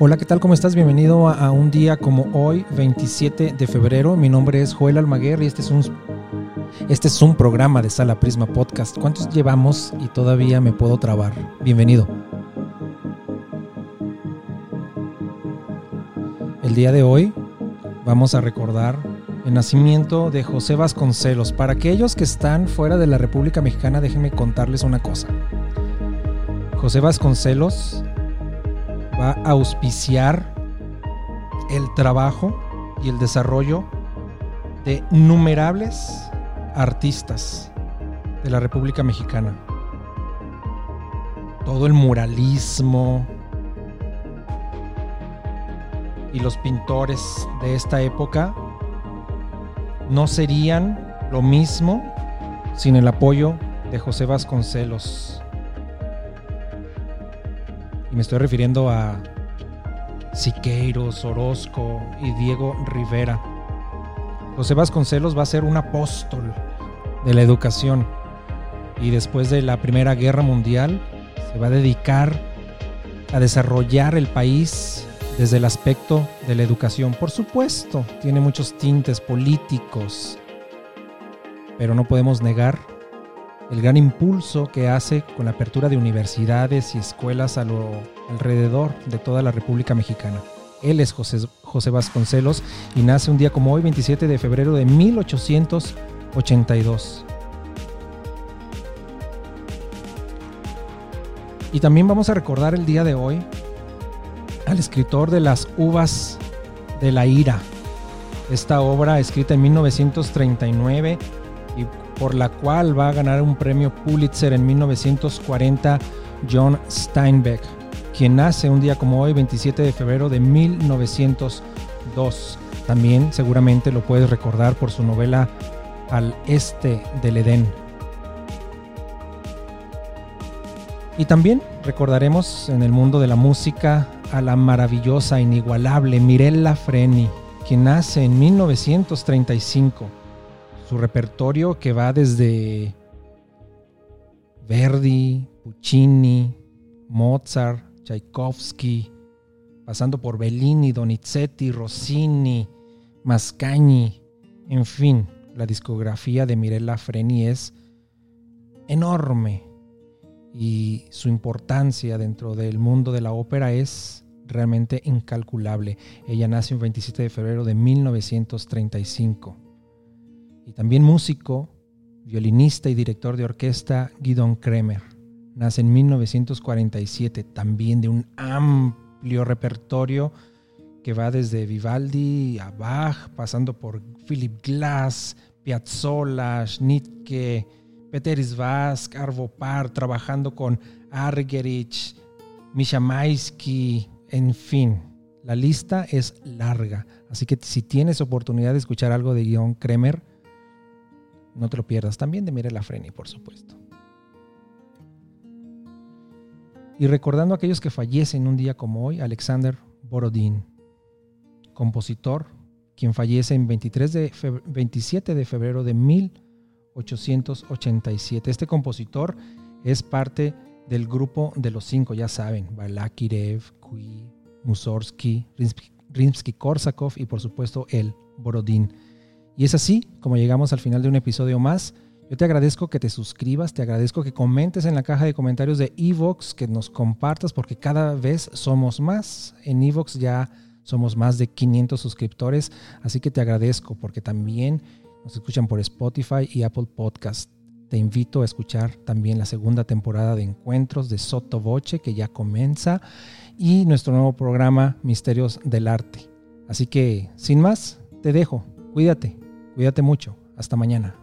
Hola, ¿qué tal? ¿Cómo estás? Bienvenido a, un día como hoy, 27 de febrero. Mi nombre es Joel Almaguer y este es un este es un programa de Sala Prisma Podcast. ¿Cuántos llevamos y todavía me puedo trabar? Bienvenido. El día de hoy vamos a recordar el nacimiento de José Vasconcelos. Para aquellos que están fuera de la República Mexicana, déjenme contarles una cosa. José Vasconcelos va a auspiciar el trabajo y el desarrollo de innumerables artistas de la República Mexicana. Todo el muralismo y los pintores de esta época no serían lo mismo sin el apoyo de José Vasconcelos. Me estoy refiriendo a Siqueiros, Orozco y Diego Rivera. José Vasconcelos va a ser un apóstol de la educación y después de la Primera Guerra Mundial se va a dedicar a desarrollar el país desde el aspecto de la educación. Por supuesto, tiene muchos tintes políticos, pero no podemos negar el gran impulso que hace con la apertura de universidades y escuelas a lo alrededor de toda la República Mexicana. Él es José, José Vasconcelos y nace un día como hoy, 27 de febrero de 1882. Y también vamos a recordar el día de hoy al escritor de Las Uvas de la Ira. Esta obra escrita en 1939 y por la cual va a ganar un premio Pulitzer en 1940 John Steinbeck, quien nace un día como hoy, 27 de febrero de 1902. También seguramente lo puedes recordar por su novela Al Este del Edén. Y también recordaremos en el mundo de la música a la maravillosa, inigualable Mirella Freni, quien nace en 1935. Su repertorio que va desde Verdi, Puccini, Mozart, Tchaikovsky, pasando por Bellini, Donizetti, Rossini, Mascagni, en fin, la discografía de Mirella Freni es enorme y su importancia dentro del mundo de la ópera es realmente incalculable. Ella nace el 27 de febrero de 1935. Y también músico, violinista y director de orquesta Guidon Kremer. Nace en 1947, también de un amplio repertorio que va desde Vivaldi a Bach, pasando por Philip Glass, Piazzolla, Schnittke, Peter Isvask, Arvo Par, trabajando con Argerich, Misha Maisky, en fin, la lista es larga. Así que si tienes oportunidad de escuchar algo de Guion Kremer, no te lo pierdas. También de Mirella Freni, por supuesto. Y recordando a aquellos que fallecen un día como hoy, Alexander Borodin, compositor, quien fallece en 23 de 27 de febrero de 1887. Este compositor es parte del grupo de los cinco, ya saben, Balakirev, Kui, Mussorgsky, Rimsky-Korsakov y por supuesto el Borodin. Y es así como llegamos al final de un episodio más. Yo te agradezco que te suscribas, te agradezco que comentes en la caja de comentarios de Evox, que nos compartas porque cada vez somos más. En Evox ya somos más de 500 suscriptores, así que te agradezco porque también nos escuchan por Spotify y Apple Podcast. Te invito a escuchar también la segunda temporada de Encuentros de Soto Voce que ya comienza y nuestro nuevo programa Misterios del Arte. Así que, sin más, te dejo. Cuídate, cuídate mucho. Hasta mañana.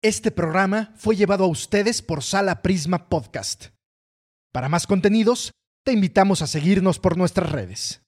Este programa fue llevado a ustedes por Sala Prisma Podcast. Para más contenidos, te invitamos a seguirnos por nuestras redes.